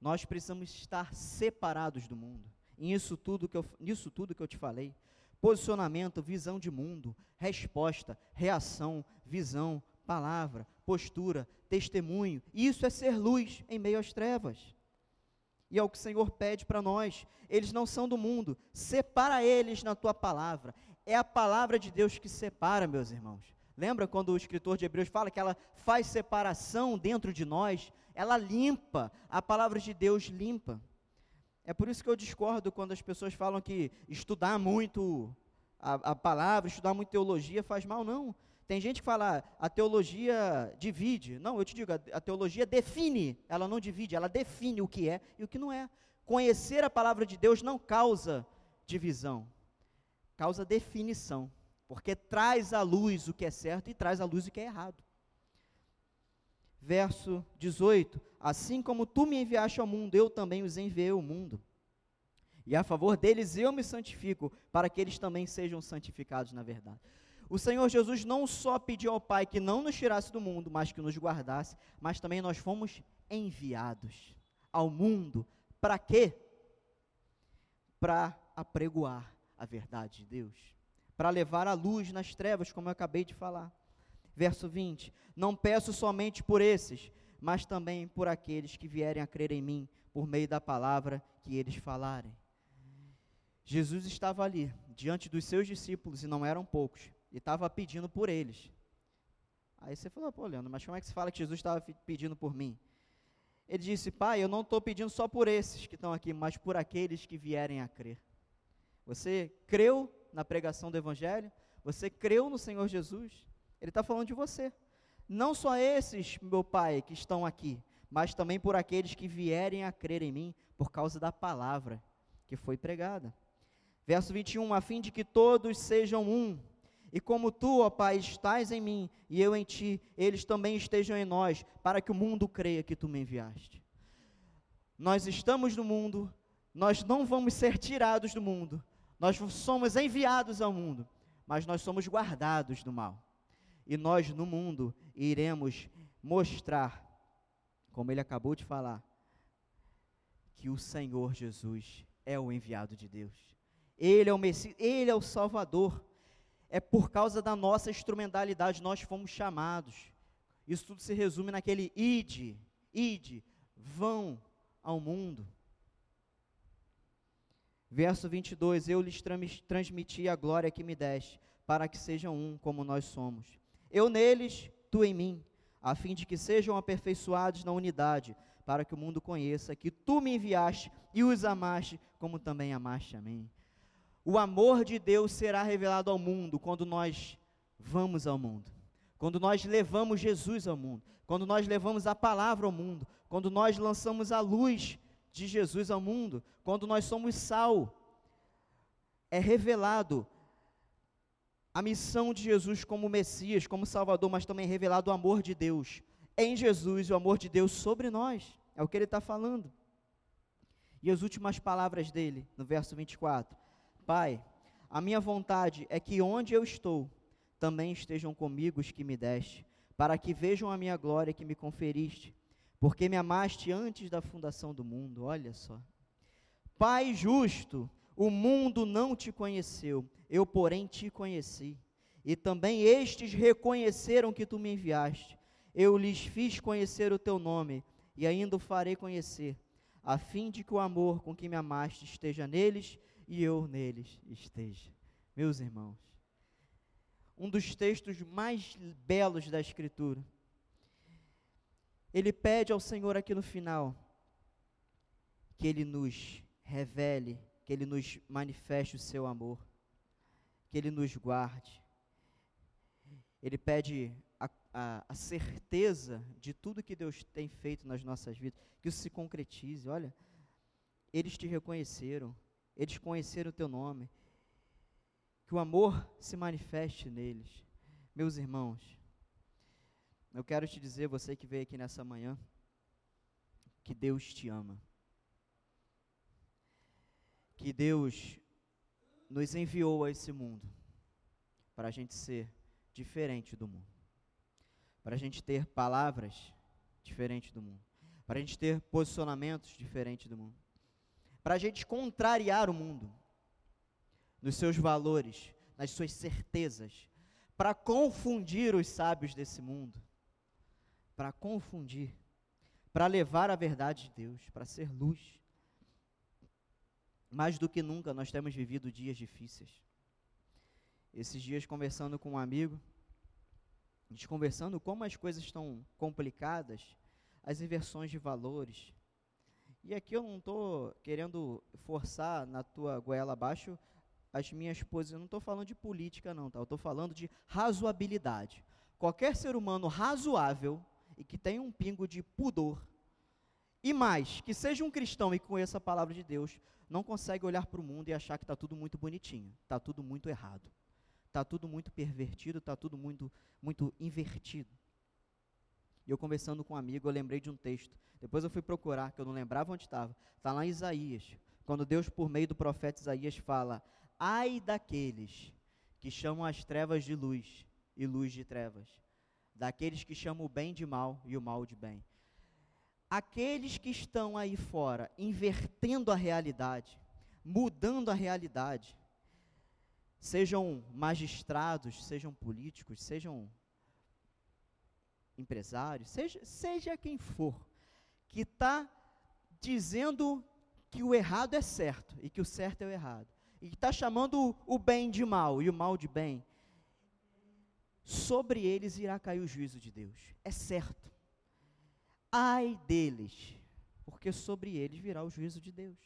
Nós precisamos estar separados do mundo. Nisso tudo que eu, nisso tudo que eu te falei, posicionamento, visão de mundo, resposta, reação, visão, palavra, postura, testemunho. Isso é ser luz em meio às trevas. E é o que o Senhor pede para nós. Eles não são do mundo. Separa eles na tua palavra. É a palavra de Deus que separa, meus irmãos. Lembra quando o escritor de Hebreus fala que ela faz separação dentro de nós? Ela limpa. A palavra de Deus limpa. É por isso que eu discordo quando as pessoas falam que estudar muito a, a palavra, estudar muito teologia faz mal. Não. Tem gente que fala, ah, a teologia divide. Não, eu te digo, a, a teologia define, ela não divide, ela define o que é e o que não é. Conhecer a palavra de Deus não causa divisão, causa definição, porque traz à luz o que é certo e traz à luz o que é errado. Verso 18: Assim como tu me enviaste ao mundo, eu também os enviei ao mundo. E a favor deles eu me santifico, para que eles também sejam santificados na verdade. O Senhor Jesus não só pediu ao Pai que não nos tirasse do mundo, mas que nos guardasse, mas também nós fomos enviados ao mundo. Para quê? Para apregoar a verdade de Deus, para levar a luz nas trevas, como eu acabei de falar. Verso 20: Não peço somente por esses, mas também por aqueles que vierem a crer em mim, por meio da palavra que eles falarem. Jesus estava ali, diante dos seus discípulos, e não eram poucos, e estava pedindo por eles. Aí você falou, pô, Leandro, mas como é que se fala que Jesus estava pedindo por mim? Ele disse, pai, eu não estou pedindo só por esses que estão aqui, mas por aqueles que vierem a crer. Você creu na pregação do Evangelho? Você creu no Senhor Jesus? Ele está falando de você. Não só esses, meu pai, que estão aqui, mas também por aqueles que vierem a crer em mim por causa da palavra que foi pregada. Verso 21, a fim de que todos sejam um, e como tu, ó Pai, estás em mim e eu em ti, eles também estejam em nós, para que o mundo creia que tu me enviaste. Nós estamos no mundo, nós não vamos ser tirados do mundo, nós somos enviados ao mundo, mas nós somos guardados do mal. E nós no mundo iremos mostrar, como ele acabou de falar, que o Senhor Jesus é o enviado de Deus. Ele é o Messias, ele é o Salvador é por causa da nossa instrumentalidade nós fomos chamados. Isso tudo se resume naquele ide, ide, vão ao mundo. Verso 22: Eu lhes transmiti a glória que me deste, para que sejam um como nós somos. Eu neles, tu em mim, a fim de que sejam aperfeiçoados na unidade, para que o mundo conheça que tu me enviaste e os amaste, como também amaste a mim. O amor de Deus será revelado ao mundo quando nós vamos ao mundo, quando nós levamos Jesus ao mundo, quando nós levamos a palavra ao mundo, quando nós lançamos a luz de Jesus ao mundo, quando nós somos sal, é revelado a missão de Jesus como Messias, como Salvador, mas também é revelado o amor de Deus em Jesus, o amor de Deus sobre nós. É o que ele está falando. E as últimas palavras dele, no verso 24: Pai, a minha vontade é que onde eu estou, também estejam comigo os que me deste, para que vejam a minha glória que me conferiste, porque me amaste antes da fundação do mundo. Olha só. Pai justo, o mundo não te conheceu, eu, porém, te conheci. E também estes reconheceram que tu me enviaste. Eu lhes fiz conhecer o teu nome, e ainda o farei conhecer, a fim de que o amor com que me amaste esteja neles e eu neles esteja. Meus irmãos, um dos textos mais belos da Escritura ele pede ao Senhor aqui no final que ele nos revele, que ele nos manifeste o seu amor, que ele nos guarde. Ele pede a, a, a, certeza de tudo que Deus tem feito nas nossas vidas, que isso se concretize. Olha, eles te reconheceram, eles conheceram o teu nome, que o amor se manifeste neles. Meus irmãos, eu quero te dizer, você que veio aqui nessa manhã, que Deus te ama. Que Deus nos enviou a esse mundo para a gente ser diferente do mundo, para a gente ter palavras diferentes do mundo, para a gente ter posicionamentos diferentes do mundo, para a gente contrariar o mundo nos seus valores, nas suas certezas, para confundir os sábios desse mundo, para confundir, para levar a verdade de Deus, para ser luz. Mais do que nunca nós temos vivido dias difíceis. Esses dias conversando com um amigo, a gente conversando como as coisas estão complicadas, as inversões de valores. E aqui eu não estou querendo forçar na tua goela abaixo as minhas posições, eu não estou falando de política não, tá? eu estou falando de razoabilidade. Qualquer ser humano razoável, e que tenha um pingo de pudor, e mais, que seja um cristão e conheça a palavra de Deus, não consegue olhar para o mundo e achar que está tudo muito bonitinho, está tudo muito errado, está tudo muito pervertido, está tudo muito, muito invertido. E eu conversando com um amigo, eu lembrei de um texto. Depois eu fui procurar, que eu não lembrava onde estava. Está lá em Isaías, quando Deus, por meio do profeta Isaías, fala: Ai daqueles que chamam as trevas de luz e luz de trevas, daqueles que chamam o bem de mal e o mal de bem. Aqueles que estão aí fora invertendo a realidade, mudando a realidade, sejam magistrados, sejam políticos, sejam empresários, seja, seja quem for, que está dizendo que o errado é certo e que o certo é o errado, e que está chamando o bem de mal e o mal de bem, sobre eles irá cair o juízo de Deus. É certo. Ai deles, porque sobre eles virá o juízo de Deus.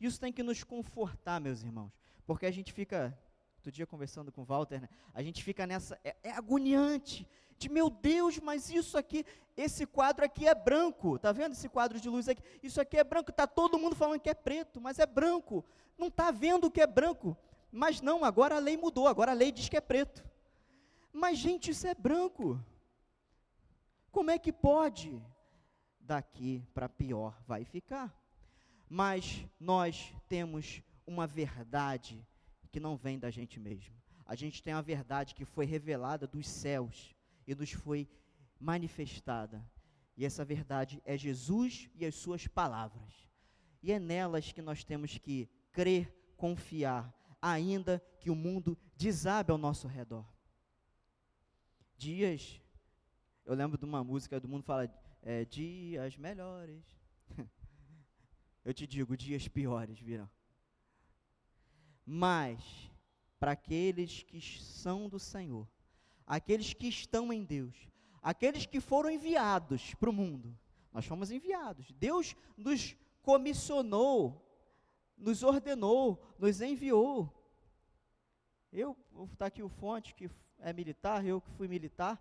Isso tem que nos confortar, meus irmãos, porque a gente fica, outro dia conversando com o Walter, né, a gente fica nessa, é, é agoniante, de meu Deus, mas isso aqui, esse quadro aqui é branco, tá vendo esse quadro de luz aqui? Isso aqui é branco, tá todo mundo falando que é preto, mas é branco, não tá vendo que é branco, mas não, agora a lei mudou, agora a lei diz que é preto. Mas, gente, isso é branco. Como é que pode? Daqui para pior vai ficar. Mas nós temos uma verdade que não vem da gente mesmo. A gente tem a verdade que foi revelada dos céus e nos foi manifestada. E essa verdade é Jesus e as suas palavras. E é nelas que nós temos que crer, confiar, ainda que o mundo desabe ao nosso redor dias. Eu lembro de uma música do mundo fala é, dias melhores. Eu te digo, dias piores virão. mas para aqueles que são do Senhor, aqueles que estão em Deus, aqueles que foram enviados para o mundo. Nós fomos enviados. Deus nos comissionou, nos ordenou, nos enviou. Eu, vou aqui o Fonte, que é militar, eu que fui militar,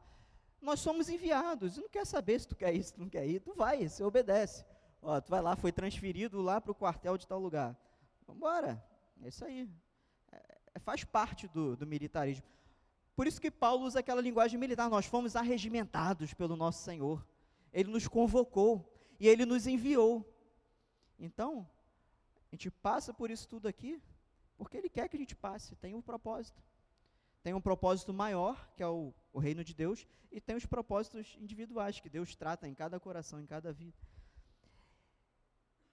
nós somos enviados. Não quer saber se tu quer ir, se tu não quer ir, tu vai, você obedece. Ó, tu vai lá, foi transferido lá para o quartel de tal lugar. Vamos embora. É isso aí. É, é, faz parte do, do militarismo. Por isso que Paulo usa aquela linguagem militar. Nós fomos arregimentados pelo nosso Senhor. Ele nos convocou e ele nos enviou. Então, a gente passa por isso tudo aqui porque ele quer que a gente passe. Tem um propósito. Tem um propósito maior, que é o, o reino de Deus, e tem os propósitos individuais que Deus trata em cada coração, em cada vida.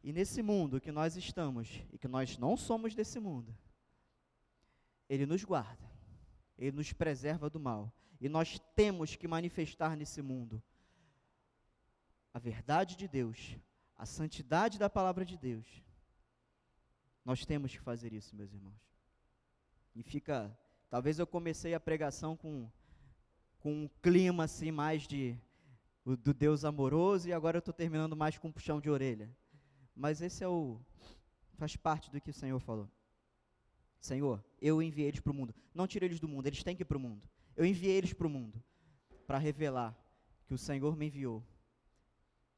E nesse mundo que nós estamos, e que nós não somos desse mundo, Ele nos guarda, Ele nos preserva do mal. E nós temos que manifestar nesse mundo a verdade de Deus, a santidade da palavra de Deus. Nós temos que fazer isso, meus irmãos. E fica. Talvez eu comecei a pregação com, com um clima assim mais de do Deus amoroso e agora eu estou terminando mais com um puxão de orelha. Mas esse é o. faz parte do que o Senhor falou. Senhor, eu enviei eles para o mundo. Não tirei eles do mundo, eles têm que ir para o mundo. Eu enviei eles para o mundo para revelar que o Senhor me enviou.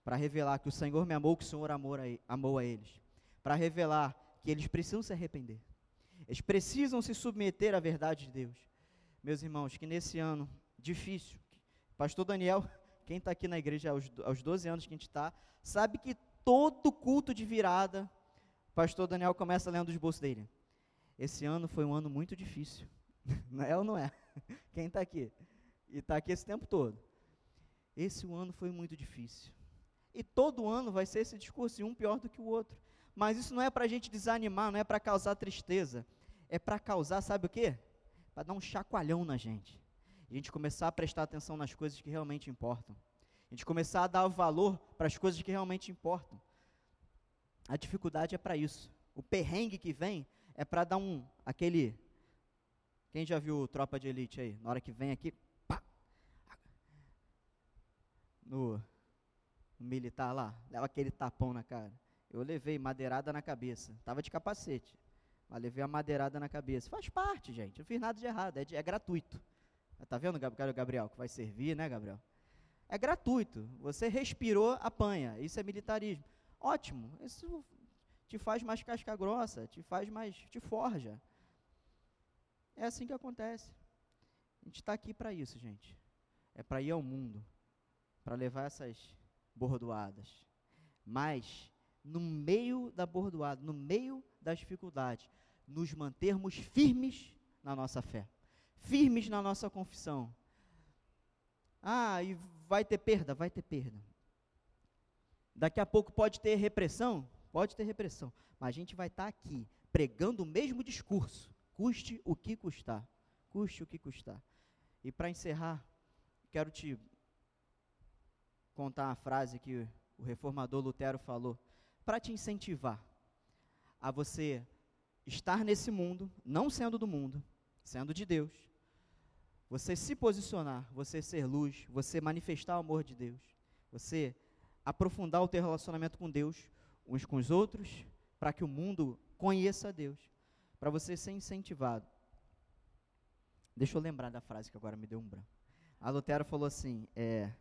Para revelar que o Senhor me amou, que o Senhor amou a, amou a eles. Para revelar que eles precisam se arrepender. Eles precisam se submeter à verdade de Deus. Meus irmãos, que nesse ano difícil, Pastor Daniel, quem está aqui na igreja aos, aos 12 anos que a gente está, sabe que todo culto de virada, pastor Daniel começa lendo os bolsos dele. Esse ano foi um ano muito difícil. Não é ou não é? Quem está aqui? E está aqui esse tempo todo. Esse ano foi muito difícil. E todo ano vai ser esse discurso, e um pior do que o outro. Mas isso não é para a gente desanimar, não é para causar tristeza. É para causar, sabe o quê? Para dar um chacoalhão na gente. A gente começar a prestar atenção nas coisas que realmente importam. A gente começar a dar valor para as coisas que realmente importam. A dificuldade é para isso. O perrengue que vem é para dar um aquele Quem já viu Tropa de Elite aí? Na hora que vem aqui, pá, no, no militar lá, leva aquele tapão na cara. Eu levei madeirada na cabeça. Tava de capacete, mas levei a madeirada na cabeça. Faz parte, gente. Não fiz nada de errado, é, de, é gratuito. Tá vendo, Gabriel, que vai servir, né, Gabriel? É gratuito. Você respirou, apanha. Isso é militarismo. Ótimo. Isso te faz mais casca grossa, te faz mais, te forja. É assim que acontece. A gente está aqui para isso, gente. É para ir ao mundo, para levar essas bordoadas. Mas, no meio da bordoada, no meio das dificuldades, nos mantermos firmes na nossa fé, firmes na nossa confissão. Ah, e vai ter perda? Vai ter perda. Daqui a pouco pode ter repressão? Pode ter repressão. Mas a gente vai estar tá aqui pregando o mesmo discurso, custe o que custar. Custe o que custar. E para encerrar, quero te contar uma frase que o reformador Lutero falou, para te incentivar a você estar nesse mundo, não sendo do mundo, sendo de Deus, você se posicionar, você ser luz, você manifestar o amor de Deus, você aprofundar o teu relacionamento com Deus, uns com os outros, para que o mundo conheça Deus, para você ser incentivado. Deixa eu lembrar da frase que agora me deu um branco. A Lutero falou assim: é,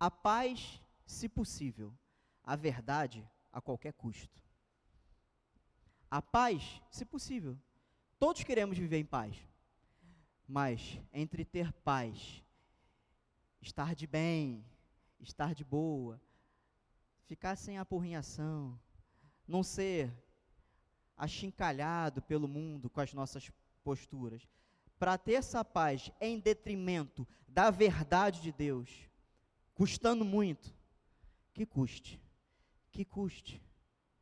a paz, se possível, a verdade a qualquer custo. A paz, se possível. Todos queremos viver em paz. Mas entre ter paz, estar de bem, estar de boa, ficar sem apurrinhação, não ser achincalhado pelo mundo com as nossas posturas, para ter essa paz em detrimento da verdade de Deus, custando muito, que custe, que custe,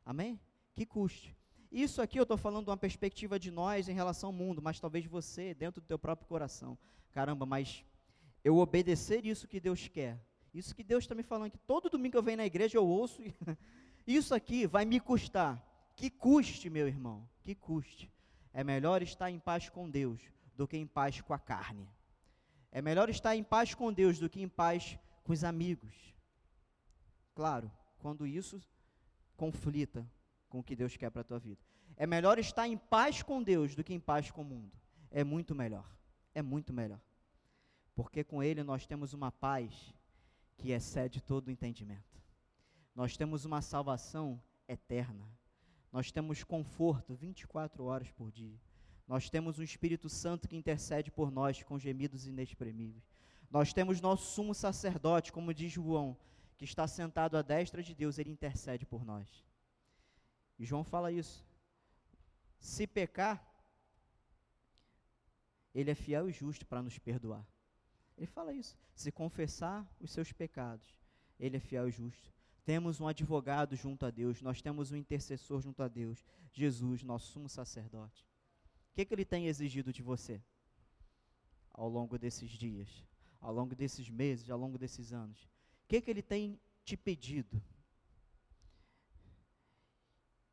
amém? Que custe. Isso aqui eu estou falando de uma perspectiva de nós em relação ao mundo, mas talvez você, dentro do teu próprio coração. Caramba, mas eu obedecer isso que Deus quer. Isso que Deus está me falando, que todo domingo que eu venho na igreja eu ouço. isso aqui vai me custar. Que custe, meu irmão, que custe. É melhor estar em paz com Deus do que em paz com a carne. É melhor estar em paz com Deus do que em paz com os amigos. Claro, quando isso conflita com o que Deus quer para a tua vida. É melhor estar em paz com Deus do que em paz com o mundo. É muito melhor. É muito melhor. Porque com Ele nós temos uma paz que excede todo o entendimento. Nós temos uma salvação eterna. Nós temos conforto 24 horas por dia. Nós temos um Espírito Santo que intercede por nós com gemidos inexprimíveis. Nós temos nosso sumo sacerdote, como diz João, que está sentado à destra de Deus, ele intercede por nós. E João fala isso. Se pecar, ele é fiel e justo para nos perdoar. Ele fala isso. Se confessar os seus pecados, ele é fiel e justo. Temos um advogado junto a Deus, nós temos um intercessor junto a Deus, Jesus, nosso sumo sacerdote. O que, que ele tem exigido de você ao longo desses dias, ao longo desses meses, ao longo desses anos? O que, que ele tem te pedido?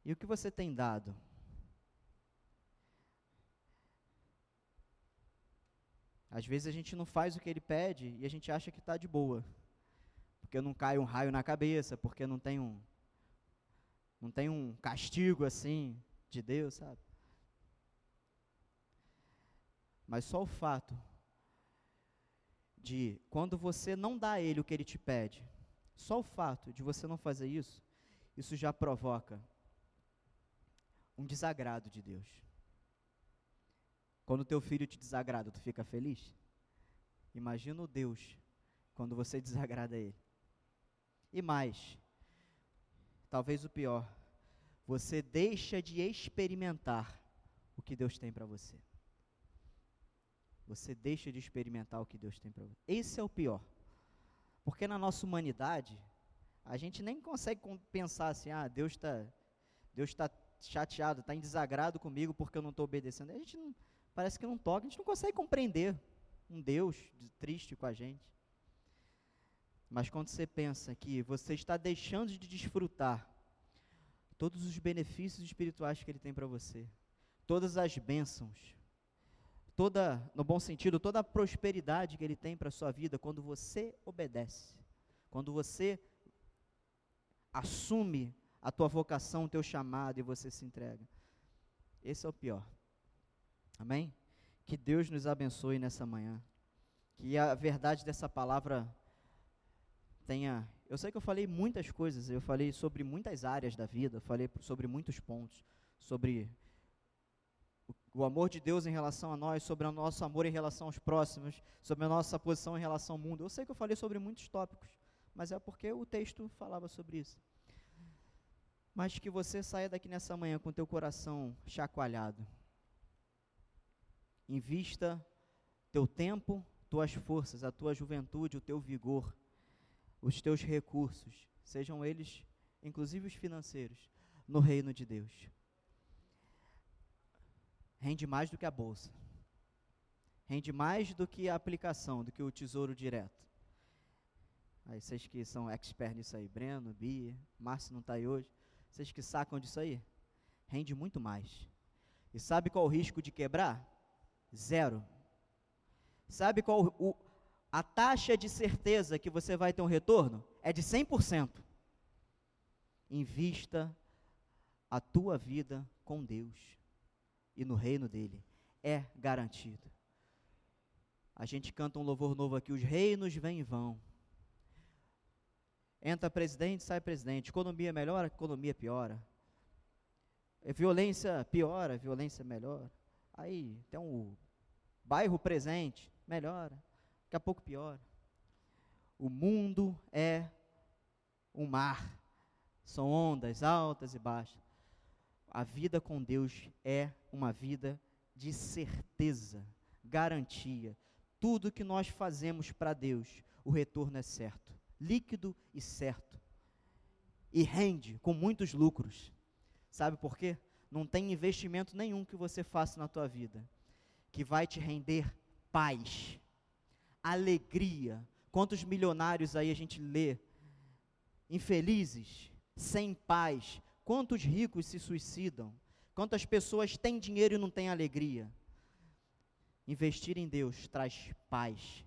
E o que você tem dado? Às vezes a gente não faz o que ele pede e a gente acha que está de boa. Porque não cai um raio na cabeça, porque não tem um não tem um castigo assim de Deus, sabe? Mas só o fato de quando você não dá a ele o que ele te pede, só o fato de você não fazer isso, isso já provoca um desagrado de Deus. Quando teu filho te desagrada, tu fica feliz? Imagina o Deus quando você desagrada ele. E mais, talvez o pior, você deixa de experimentar o que Deus tem para você. Você deixa de experimentar o que Deus tem para você. Esse é o pior. Porque na nossa humanidade, a gente nem consegue pensar assim, ah, Deus está Deus tá chateado, está em desagrado comigo porque eu não estou obedecendo. A gente não, parece que não toca, a gente não consegue compreender um Deus triste com a gente. Mas quando você pensa que você está deixando de desfrutar todos os benefícios espirituais que Ele tem para você, todas as bênçãos, toda, no bom sentido, toda a prosperidade que Ele tem para a sua vida, quando você obedece, quando você assume a tua vocação, o teu chamado e você se entrega. Esse é o pior. Amém? Que Deus nos abençoe nessa manhã. Que a verdade dessa palavra tenha. Eu sei que eu falei muitas coisas, eu falei sobre muitas áreas da vida, falei sobre muitos pontos, sobre o, amor de Deus em relação a nós, sobre o nosso amor em relação aos próximos, sobre a nossa posição em relação ao mundo. Eu sei que eu falei sobre muitos tópicos, mas é porque o texto falava sobre isso. Mas que você saia daqui nessa manhã com teu coração chacoalhado Invista teu tempo, tuas forças, a tua juventude, o teu vigor, os teus recursos, sejam eles, inclusive os financeiros, no reino de Deus. Rende mais do que a bolsa. Rende mais do que a aplicação, do que o tesouro direto. Aí vocês que são experts nisso aí, Breno, Bia, Márcio não está aí hoje, vocês que sacam disso aí, rende muito mais. E sabe qual o risco de quebrar? Zero. Sabe qual o, a taxa de certeza que você vai ter um retorno? É de 100%. Invista a tua vida com Deus e no reino dele. É garantido. A gente canta um louvor novo aqui: os reinos vêm e vão. Entra presidente, sai presidente. Economia melhora, economia piora. Violência piora, violência melhora. Aí tem um bairro presente, melhora. Daqui a pouco piora. O mundo é um mar. São ondas altas e baixas. A vida com Deus é uma vida de certeza, garantia. Tudo que nós fazemos para Deus, o retorno é certo, líquido e certo. E rende com muitos lucros. Sabe por quê? Não tem investimento nenhum que você faça na tua vida que vai te render paz, alegria. Quantos milionários aí a gente lê infelizes, sem paz? Quantos ricos se suicidam? Quantas pessoas têm dinheiro e não têm alegria? Investir em Deus traz paz,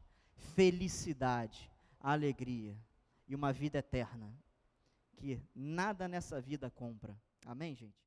felicidade, alegria e uma vida eterna que nada nessa vida compra. Amém, gente?